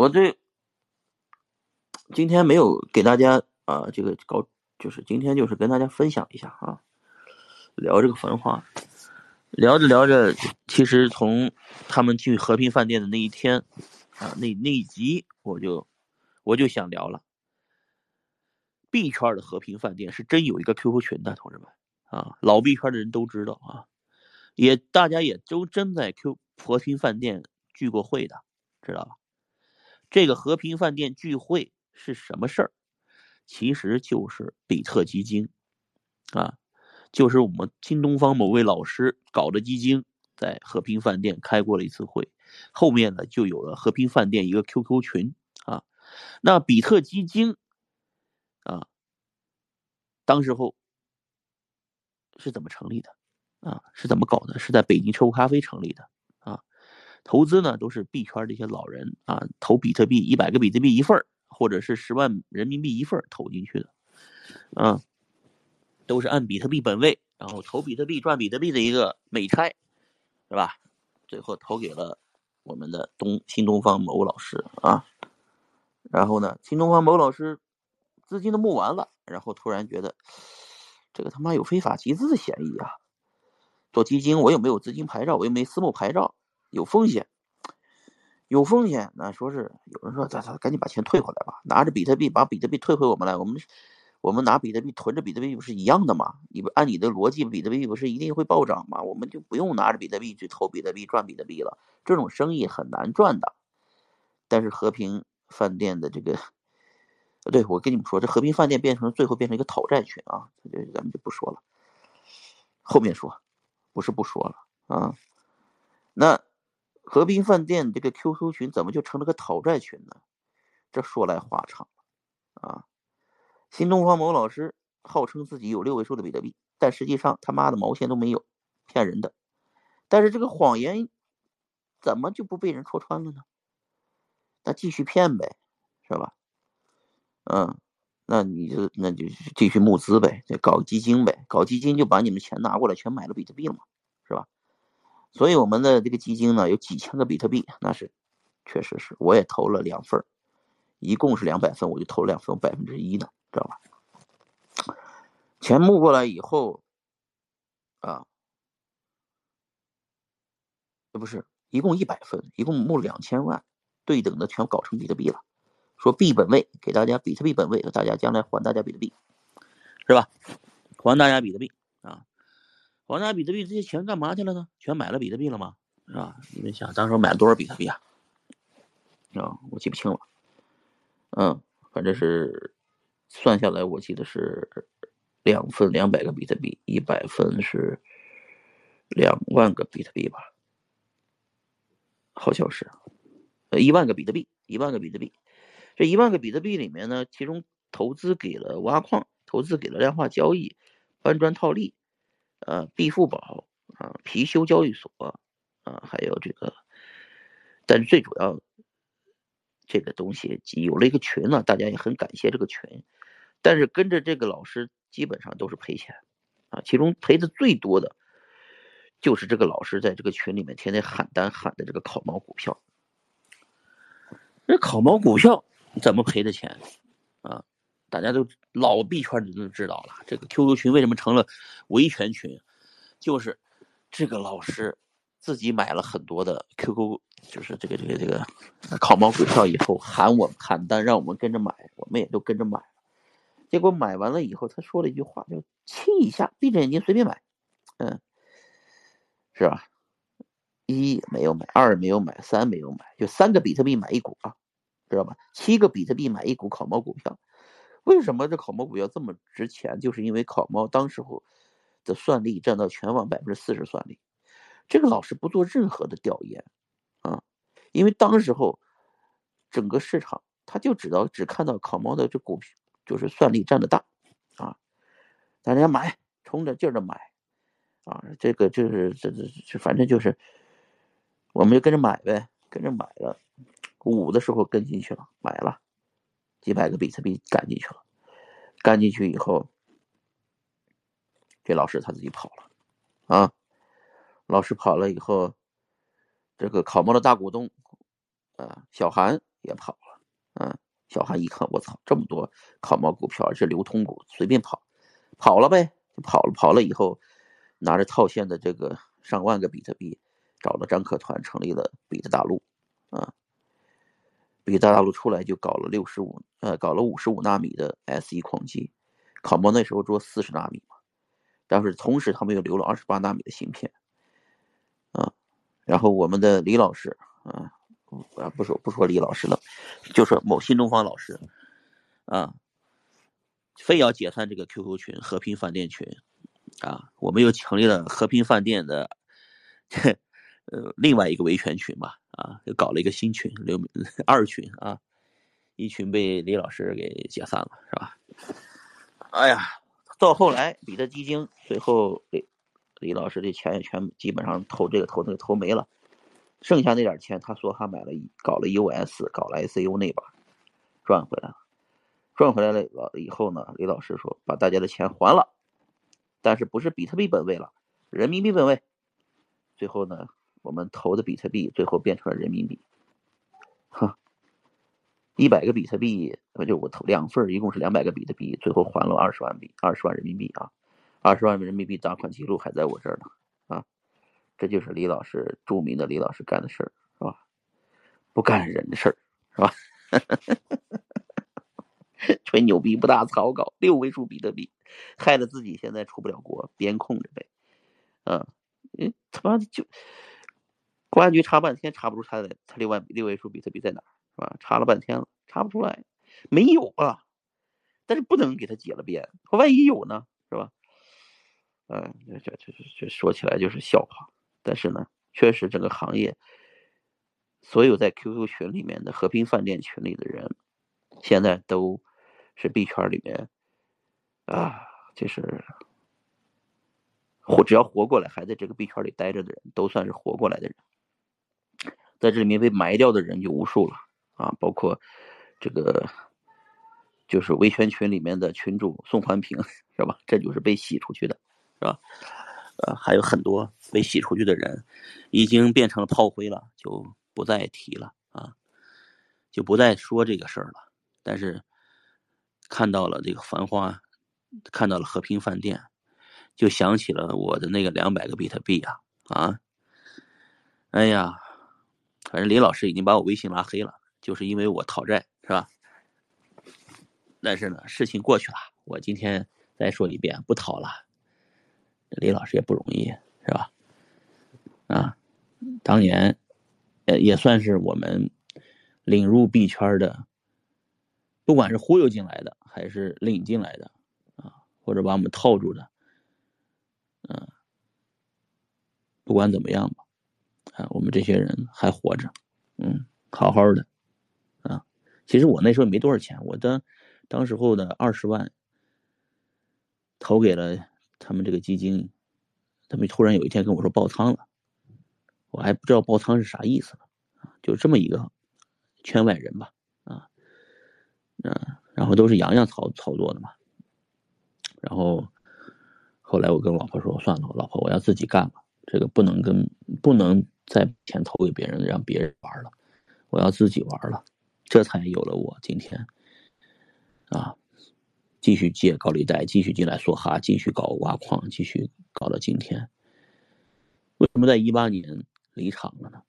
我这今天没有给大家啊，这个搞就是今天就是跟大家分享一下啊，聊这个焚化，聊着聊着，其实从他们去和平饭店的那一天啊，那那一集我就我就想聊了。B 圈的和平饭店是真有一个 QQ 群的，同志们啊，老 B 圈的人都知道啊，也大家也都真在 Q 和平饭店聚过会的，知道吧？这个和平饭店聚会是什么事儿？其实就是比特基金啊，就是我们新东方某位老师搞的基金，在和平饭店开过了一次会，后面呢就有了和平饭店一个 QQ 群啊，那比特基金。啊，当时候是怎么成立的？啊，是怎么搞的？是在北京车库咖啡成立的。投资呢，都是币圈这些老人啊，投比特币一百个比特币一份或者是十万人民币一份投进去的，啊，都是按比特币本位，然后投比特币赚比特币的一个美差，是吧？最后投给了我们的东新东方某老师啊。然后呢，新东方某老师。资金都募完了，然后突然觉得这个他妈有非法集资的嫌疑啊！做基金我又没有资金牌照，我又没私募牌照，有风险，有风险。那说是有人说，咱咱赶紧把钱退回来吧，拿着比特币把比特币退回我们来，我们我们拿比特币囤着比特币不是一样的吗？你不按你的逻辑，比特币不是一定会暴涨吗？我们就不用拿着比特币去投比特币赚比特币了，这种生意很难赚的。但是和平饭店的这个。对，我跟你们说，这和平饭店变成最后变成一个讨债群啊，这咱们就不说了，后面说，不是不说了啊。那和平饭店这个 QQ 群怎么就成了个讨债群呢？这说来话长啊。新东方某老师号称自己有六位数的比特币，但实际上他妈的毛线都没有，骗人的。但是这个谎言怎么就不被人戳穿了呢？那继续骗呗，是吧？嗯，那你就那就继续募资呗，就搞基金呗，搞基金就把你们钱拿过来，全买了比特币了嘛，所以我们的这个基金呢，有几千个比特币，那是确实是，我也投了两份一共是两百份，我就投了两份，百分之一呢，知道吧？钱募过来以后，啊，不是，一共一百份，一共募两千万，对等的全搞成比特币了。说币本位给大家比特币本位，大家将来还大家比特币，是吧？还大家比特币啊，还大比特币，这些钱干嘛去了呢？全买了比特币了吗？是吧？你们想，当时买了多少比特币啊？啊，我记不清了。嗯，反正是算下来，我记得是两份两百个比特币，一百份是两万个比特币吧？好像是，呃，一万个比特币，一万个比特币。这一万个比特币里面呢，其中投资给了挖矿，投资给了量化交易、搬砖套利，呃，币付宝啊，貔貅交易所啊，还有这个，但是最主要这个东西有了一个群呢，大家也很感谢这个群，但是跟着这个老师基本上都是赔钱啊，其中赔的最多的就是这个老师在这个群里面天天喊单喊的这个烤猫股票，那烤猫股票。怎么赔的钱啊？大家都老币圈的都知道了。这个 QQ 群为什么成了维权群？就是这个老师自己买了很多的 QQ，就是这个这个这个烤猫股票以后喊我喊单，让我们跟着买，我们也都跟着买了。结果买完了以后，他说了一句话，就亲一下，闭着眼睛随便买，嗯，是吧？一没有买，二没有买，三没有买，就三个比特币买一股啊。知道吧？七个比特币买一股烤猫股票，为什么这烤猫股票这么值钱？就是因为烤猫当时候的算力占到全网百分之四十算力。这个老师不做任何的调研啊，因为当时候整个市场他就知道只看到烤猫的这股票就是算力占的大啊，大家买，冲着劲儿的买啊，这个就是这这这反正就是我们就跟着买呗，跟着买了。五的时候跟进去了，买了几百个比特币干进去了，干进去以后，这老师他自己跑了啊，老师跑了以后，这个考猫的大股东啊小韩也跑了。啊，小韩一看，我操，这么多考猫股票，是流通股，随便跑，跑了呗，就跑了。跑了以后，拿着套现的这个上万个比特币，找了张可团，成立了比特大陆。啊，比大陆出来就搞了六十五，呃，搞了五十五纳米的 SE 矿机，烤猫那时候做四十纳米嘛，但是同时他们又留了二十八纳米的芯片。啊，然后我们的李老师，啊，啊，不说不说李老师了，就说某新东方老师，啊，非要解散这个 QQ 群和平饭店群，啊，我们又成立了和平饭店的，呃，另外一个维权群嘛，啊，又搞了一个新群，刘二群啊，一群被李老师给解散了，是吧？哎呀，到后来比特基金最后李李老师的钱也全基本上投这个投那个投没了。剩下那点钱，他说他买了搞了 US，搞了 ICU 那把，赚回来了，赚回来了以后呢，李老师说把大家的钱还了，但是不是比特币本位了，人民币本位。最后呢，我们投的比特币最后变成了人民币，哈，一百个比特币，我就我投两份，一共是两百个比特币，最后还了二十万币，二十万人民币啊，二十万人民币打款记录还在我这儿呢。啊这就是李老师著名的李老师干的事儿，是吧？不干人的事儿，是吧？吹牛逼不打草稿，六位数比特币，害得自己现在出不了国，边控着呗。啊，嗯，他妈的就公安局查半天查不出他的他六万六位数比特币在哪儿，是吧？查了半天了，查不出来，没有啊。但是不能给他解了编，万一有呢，是吧？嗯，这这这这说起来就是笑话。但是呢，确实整个行业，所有在 QQ 群里面的和平饭店群里的人，现在都是币圈里面啊，就是活只要活过来，还在这个币圈里待着的人，都算是活过来的人。在这里面被埋掉的人就无数了啊，包括这个就是维权群里面的群主宋环平，是吧？这就是被洗出去的，是吧？呃，还有很多被洗出去的人，已经变成了炮灰了，就不再提了啊，就不再说这个事儿了。但是看到了这个繁花，看到了和平饭店，就想起了我的那个两百个比特币啊啊！哎呀，反正李老师已经把我微信拉黑了，就是因为我讨债，是吧？但是呢，事情过去了，我今天再说一遍，不讨了。李老师也不容易，是吧？啊，当年，呃，也算是我们领入币圈的，不管是忽悠进来的，还是领进来的，啊，或者把我们套住的，嗯，不管怎么样吧，我们这些人还活着，嗯，好好的，啊，其实我那时候没多少钱，我的当时候的二十万投给了。他们这个基金，他们突然有一天跟我说爆仓了，我还不知道爆仓是啥意思呢，就这么一个圈外人吧，啊，嗯，然后都是洋洋操操作的嘛，然后后来我跟老婆说，算了，老婆我要自己干了，这个不能跟不能再把钱投给别人，让别人玩了，我要自己玩了，这才有了我今天，啊。继续借高利贷，继续进来梭哈，继续搞挖矿，继续搞到今天。为什么在一八年离场了呢？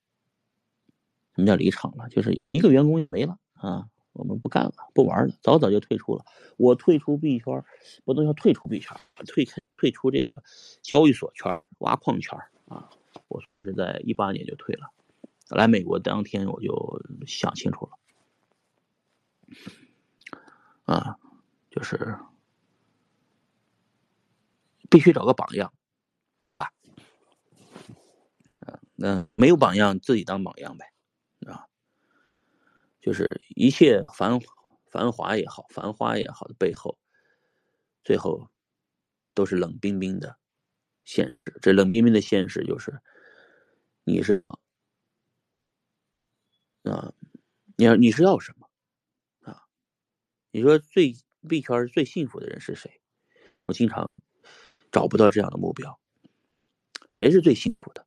什么叫离场了？就是一个员工没了啊，我们不干了，不玩了，早早就退出了。我退出币圈，不能叫退出币圈，退退出这个交易所圈、挖矿圈啊。我是在一八年就退了。来美国当天我就想清楚了，啊。就是必须找个榜样啊，那没有榜样，自己当榜样呗，啊，就是一切繁繁华也好，繁花也好的背后，最后都是冷冰冰的现实。这冷冰冰的现实就是，你是啊，你要你是要什么啊？你说最。币圈最幸福的人是谁？我经常找不到这样的目标。谁是最幸福的？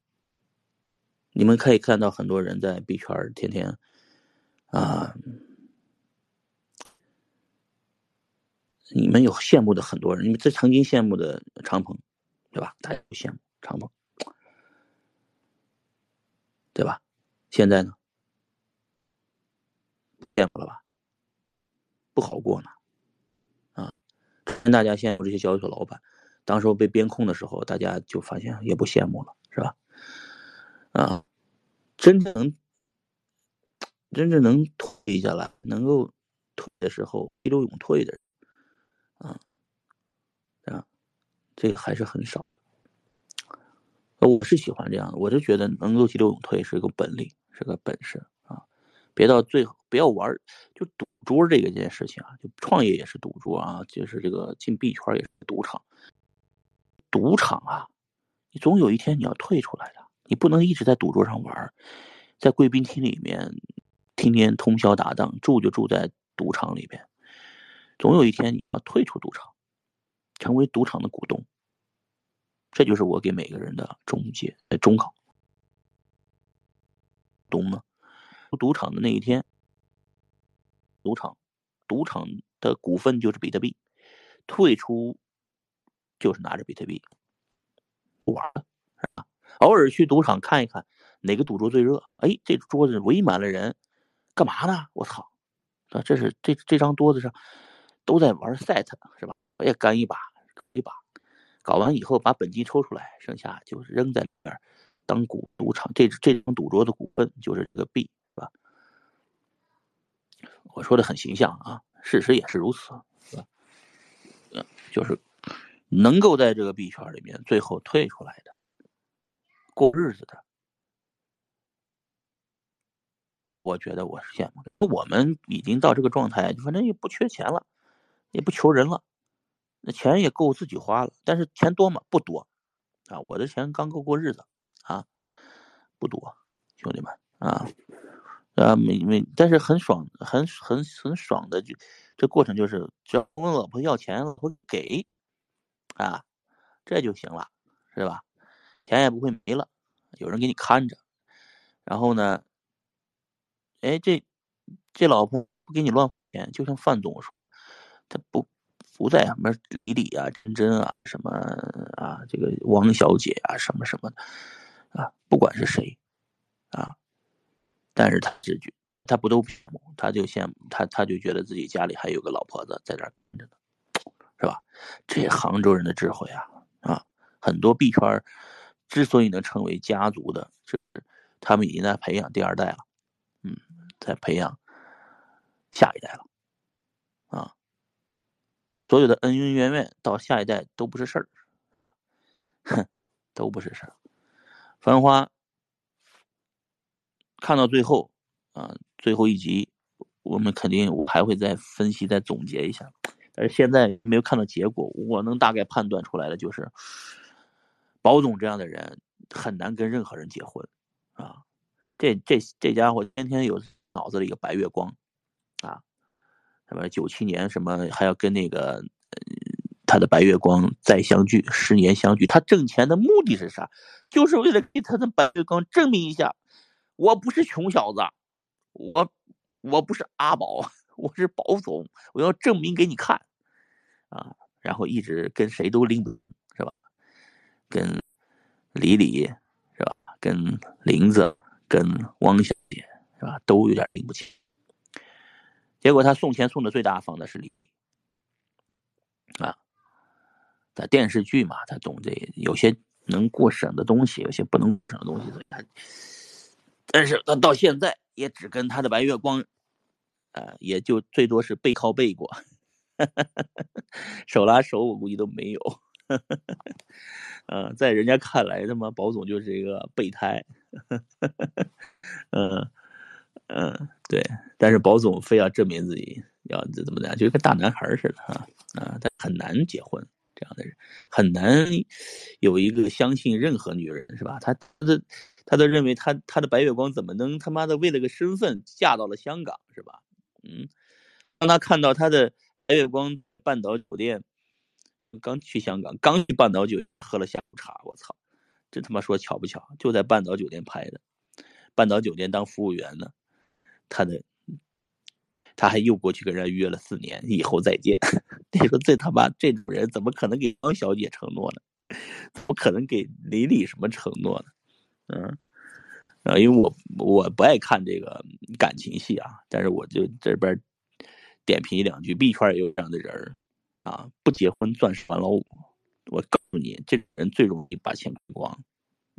你们可以看到很多人在币圈天天啊，你们有羡慕的很多人，你们这曾经羡慕的长鹏，对吧？大家都羡慕长鹏，对吧？现在呢？羡慕了吧？不好过呢，啊！跟大家羡慕这些交易所老板，当时候被边控的时候，大家就发现也不羡慕了，是吧？啊，真正能。真正能退下来，能够退的时候急流勇退的人，啊啊，这个还是很少。我是喜欢这样的，我就觉得能够急流勇退是个本领，是个本事啊！别到最后不要玩，就赌桌这个件事情啊，就创业也是赌桌啊，就是这个进币圈也是赌场。赌场啊，你总有一天你要退出来的，你不能一直在赌桌上玩，在贵宾厅里面。天天通宵达旦，住就住在赌场里边，总有一天你要退出赌场，成为赌场的股东。这就是我给每个人的终结、忠告。懂吗？赌场的那一天，赌场，赌场的股份就是比特币，退出就是拿着比特币不玩了，是吧？偶尔去赌场看一看哪个赌桌最热，哎，这桌子围满了人。干嘛呢？我操！啊，这是这这张桌子上都在玩 set 是吧？我也干一把，一把，搞完以后把本金抽出来，剩下就是扔在里边当股赌场。这这张赌桌的股份就是这个币，是吧？我说的很形象啊，事实也是如此，是吧？嗯，就是能够在这个币圈里面最后退出来的，过日子的。我觉得我是羡慕的。我们已经到这个状态，反正也不缺钱了，也不求人了，那钱也够自己花了。但是钱多吗？不多，啊，我的钱刚够过日子，啊，不多，兄弟们，啊，啊，没没，但是很爽，很很很爽的，就这过程就是，只要问老婆要钱，老婆给，啊，这就行了，是吧？钱也不会没了，有人给你看着，然后呢？哎，这这老婆不给你乱花钱，就像范总说，他不不在什么李李啊、珍珍啊、什么啊、这个王小姐啊、什么什么的啊，不管是谁啊，但是他只觉他不都羡慕，他就羡慕他，他就觉得自己家里还有个老婆子在这儿着呢，是吧？这杭州人的智慧啊啊，很多币圈之所以能成为家族的，是他们已经在培养第二代了。嗯，在培养下一代了，所有的恩恩怨怨到下一代都不是事儿，哼，都不是事儿。繁花看到最后啊，最后一集，我们肯定我还会再分析、再总结一下，但是现在没有看到结果，我能大概判断出来的就是，保总这样的人很难跟任何人结婚，啊。这这这家伙天天有脑子里有白月光，什么九七年什么还要跟那个他的白月光再相聚，十年相聚，他挣钱的目的是啥？就是为了给他的白月光证明一下，我不是穷小子，我我不是阿宝，我是宝总，我要证明给你看，啊，然后一直跟谁都拎不是吧？跟李李是吧？跟林子。跟汪小姐是吧，都有点拎不清。结果他送钱送的最大方的是李啊，在电视剧嘛，他懂这有些能过审的东西，有些不能审的东西，所以他，但是他到现在也只跟他的白月光，啊，也就最多是背靠背过，手拉手我估计都没有。嗯，在人家看来，他妈宝总就是一个备胎。嗯嗯，对。但是宝总非要证明自己，要怎么的，就跟大男孩似的啊啊！他很难结婚，这样的人很难有一个相信任何女人，是吧？他的他都认为他他的白月光怎么能他妈的为了个身份嫁到了香港，是吧？嗯，当他看到他的白月光半岛酒店。刚去香港，刚去半岛酒喝了下午茶，我操，这他妈说巧不巧，就在半岛酒店拍的，半岛酒店当服务员呢，他的他还又过去跟人家约了四年，以后再见。你 说这他妈这种人怎么可能给王小姐承诺呢？怎么可能给李李什么承诺呢？嗯，啊，因为我我不爱看这个感情戏啊，但是我就这边点评一两句，币圈也有这样的人啊，不结婚钻石玩老五。我告诉你，这个人最容易把钱亏光，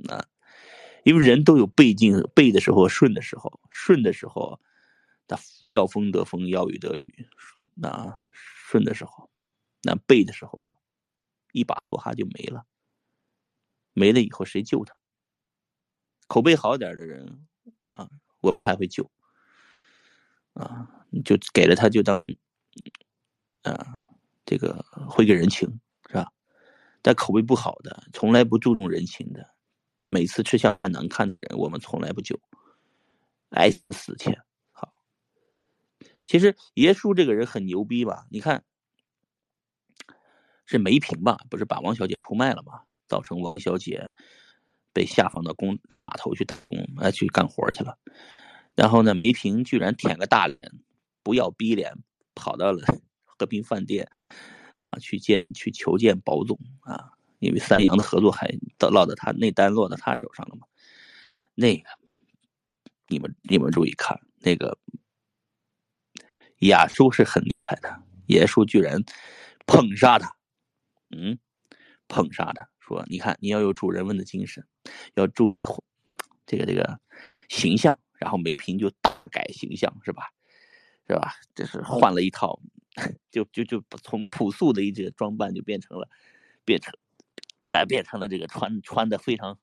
啊，因为人都有背劲，背的时候顺的时候，顺的时候他要风得风，要雨得雨，那顺的时候，那背的时候，一把火哈就没了，没了以后谁救他？口碑好点的人啊，我还会救，啊，就给了他就当，啊，这个会个人情是吧？但口碑不好的，从来不注重人情的，每次吃相难看的人，我们从来不救，挨死去。好，其实爷叔这个人很牛逼吧？你看，是梅萍吧？不是把王小姐出卖了吗？造成王小姐被下放到工码头去打工，啊，去干活去了。然后呢，梅萍居然舔个大脸，不要逼脸，跑到了和平饭店啊。去见去求见保总啊，因为三洋的合作还到落到他那单落到他手上了嘛。那个，你们你们注意看，那个亚叔是很厉害的，野叔居然捧杀他，嗯，捧杀他，说你看你要有主人翁的精神，要注这个这个形象，然后美萍就大改形象是吧？是吧？这是换了一套。就就就从朴素的一些装扮就变成了，变成，改变成了这个穿穿的非常，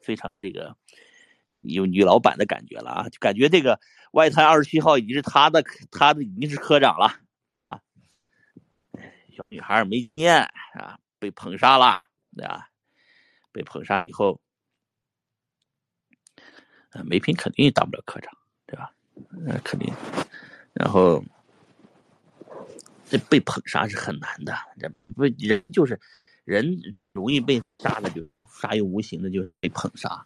非常这个有女老板的感觉了啊！就感觉这个外滩二十七号已经是他的，他的已经是科长了啊！小女孩没经验啊，被捧杀了，对吧？被捧杀以后，梅萍肯定当不了科长，对吧？那肯定，然后。这被捧杀是很难的，这不人就是人容易被杀的，就杀于无形的，就被捧杀。